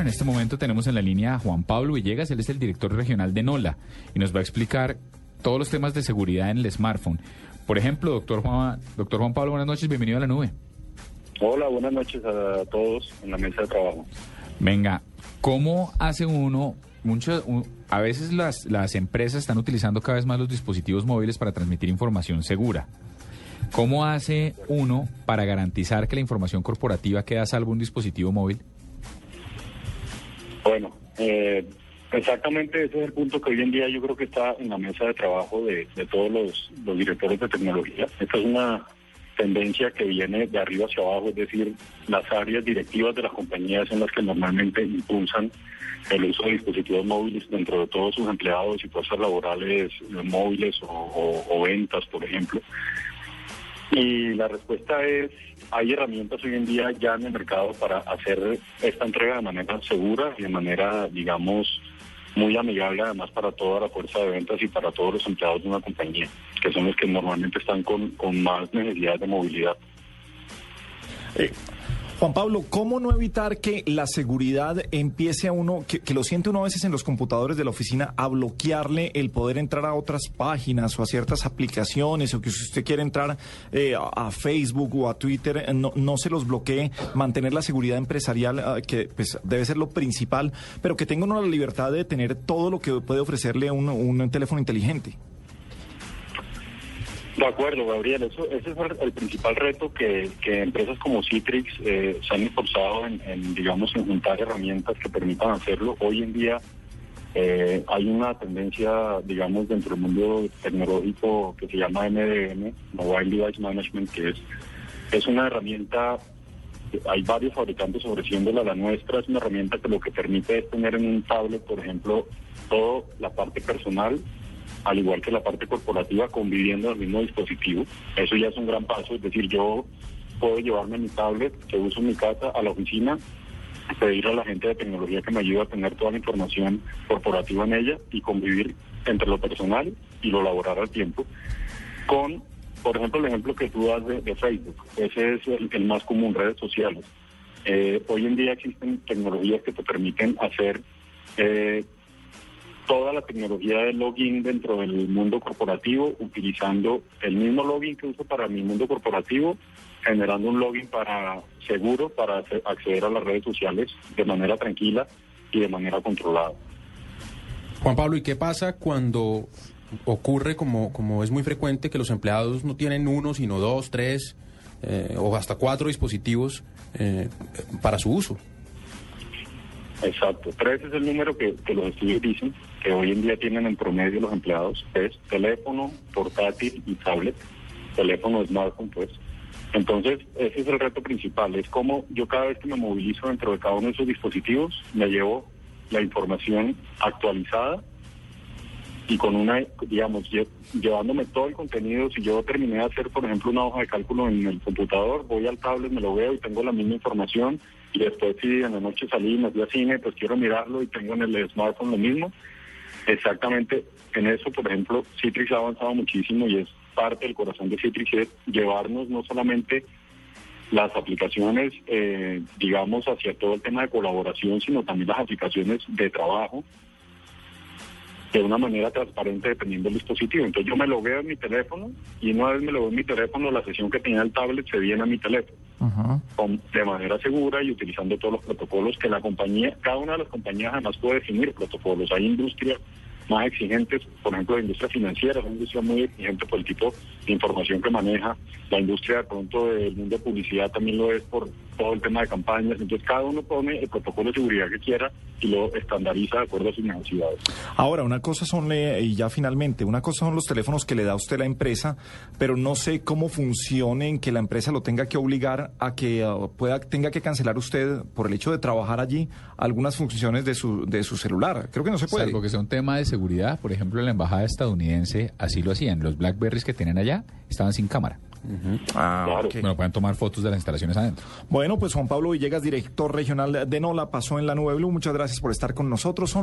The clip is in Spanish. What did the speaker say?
Bueno, en este momento tenemos en la línea a Juan Pablo Villegas, él es el director regional de NOLA y nos va a explicar todos los temas de seguridad en el smartphone. Por ejemplo, doctor Juan, doctor Juan Pablo, buenas noches, bienvenido a la nube. Hola, buenas noches a todos en la mesa de trabajo. Venga, ¿cómo hace uno? Mucho, a veces las, las empresas están utilizando cada vez más los dispositivos móviles para transmitir información segura. ¿Cómo hace uno para garantizar que la información corporativa queda a salvo un dispositivo móvil? Bueno, eh, exactamente ese es el punto que hoy en día yo creo que está en la mesa de trabajo de, todos los, los, directores de tecnología. Esta es una tendencia que viene de arriba hacia abajo, es decir, las áreas directivas de las compañías son las que normalmente impulsan el uso de dispositivos móviles dentro de todos sus empleados y fuerzas laborales eh, móviles o ventas, por ejemplo. Y la respuesta es, hay herramientas hoy en día ya en el mercado para hacer esta entrega de manera segura y de manera, digamos, muy amigable además para toda la fuerza de ventas y para todos los empleados de una compañía, que son los que normalmente están con, con más necesidades de movilidad. Eh, Juan Pablo, ¿cómo no evitar que la seguridad empiece a uno, que, lo siente uno a veces en los computadores de la oficina, a bloquearle el poder entrar a otras páginas o a ciertas aplicaciones, o que si usted quiere entrar eh, a, Facebook o a Twitter, eh, no, no, se los bloquee, mantener la seguridad empresarial, eh, que pues, debe ser lo principal, pero que tenga uno la libertad de tener todo lo que puede ofrecerle un, un teléfono inteligente? De acuerdo, Gabriel. Eso, ese es el, principal reto que, empresas como Citrix eh, se han esforzado en, digamos, en juntar herramientas que permitan hacerlo. Hoy en día eh, hay una tendencia, digamos, dentro del mundo tecnológico que se llama MDM, Mobile Device Management, que es, es una herramienta hay varios fabricantes ofreciéndola, la nuestra es una herramienta que lo que permite es tener en un tablet, por ejemplo, toda la parte personal al igual que la parte corporativa, conviviendo en el mismo dispositivo. Eso ya es un gran paso, es decir, yo puedo llevarme mi tablet que uso en mi casa a la oficina, pedir a la gente de tecnología que me ayude a tener toda la información corporativa en ella y convivir entre lo personal y lo laboral al tiempo con, por ejemplo, el ejemplo que tú das de, Facebook. Ese es el, más común, redes sociales. Eh, hoy en día existen tecnologías que te permiten hacer eh, toda la tecnología de login dentro del mundo corporativo, utilizando el mismo login que uso para mi mundo corporativo, generando un login para seguro para acceder a las redes sociales de manera tranquila y de manera controlada. Juan Pablo, ¿y qué pasa cuando ocurre, como, como es muy frecuente, que los empleados no tienen uno, sino dos, tres eh, o hasta cuatro dispositivos eh, para su uso? Exacto. Tres es el número que, los estudios dicen que hoy en día tienen en promedio los empleados. Es teléfono, portátil y tablet. Teléfono, smartphone, pues. Entonces, ese es el reto principal. Es como yo cada vez que me movilizo dentro de cada uno de esos dispositivos, me llevo la información actualizada y con una, digamos, llevándome todo el contenido. Si yo terminé de hacer, por ejemplo, una hoja de cálculo en el computador, voy al tablet, me lo veo y tengo la misma información y después si en la noche salí y me fui al cine, pues quiero mirarlo y tengo en el smartphone lo mismo. Exactamente en eso, por ejemplo, Citrix ha avanzado muchísimo y es parte del corazón de Citrix es llevarnos no solamente las aplicaciones, eh, digamos, hacia todo el tema de colaboración, sino también las aplicaciones de trabajo, de una manera transparente dependiendo del dispositivo. Entonces yo me lo veo en mi teléfono y una vez me lo veo en mi teléfono, la sesión que tenía el tablet se viene a mi teléfono de manera segura y utilizando todos los protocolos que la compañía, cada una de las compañías además puede definir protocolos. Hay industrias más exigentes, por ejemplo, la industria financiera es una industria muy exigente por el tipo información que maneja. La industria de pronto del mundo de publicidad también lo es por todo el tema de campañas. Entonces cada uno pone el protocolo de seguridad que quiera y lo estandariza de acuerdo a sus necesidades. Ahora, una cosa son, y ya finalmente, una cosa son los teléfonos que le da usted la empresa, pero no sé cómo funcionen que la empresa lo tenga que obligar a que uh, pueda tenga que cancelar usted por el hecho de trabajar allí algunas funciones de su, de su celular. Creo que no se puede. Salvo que sea un tema de seguridad seguridad, por ejemplo, en la embajada estadounidense así lo hacían. Los Blackberries que tienen allá estaban sin cámara. Ah, Bueno, pueden tomar fotos de las instalaciones adentro. Bueno, pues Juan Pablo Villegas, director regional de NOLA, pasó en la Nube Blue. Muchas gracias por estar con nosotros.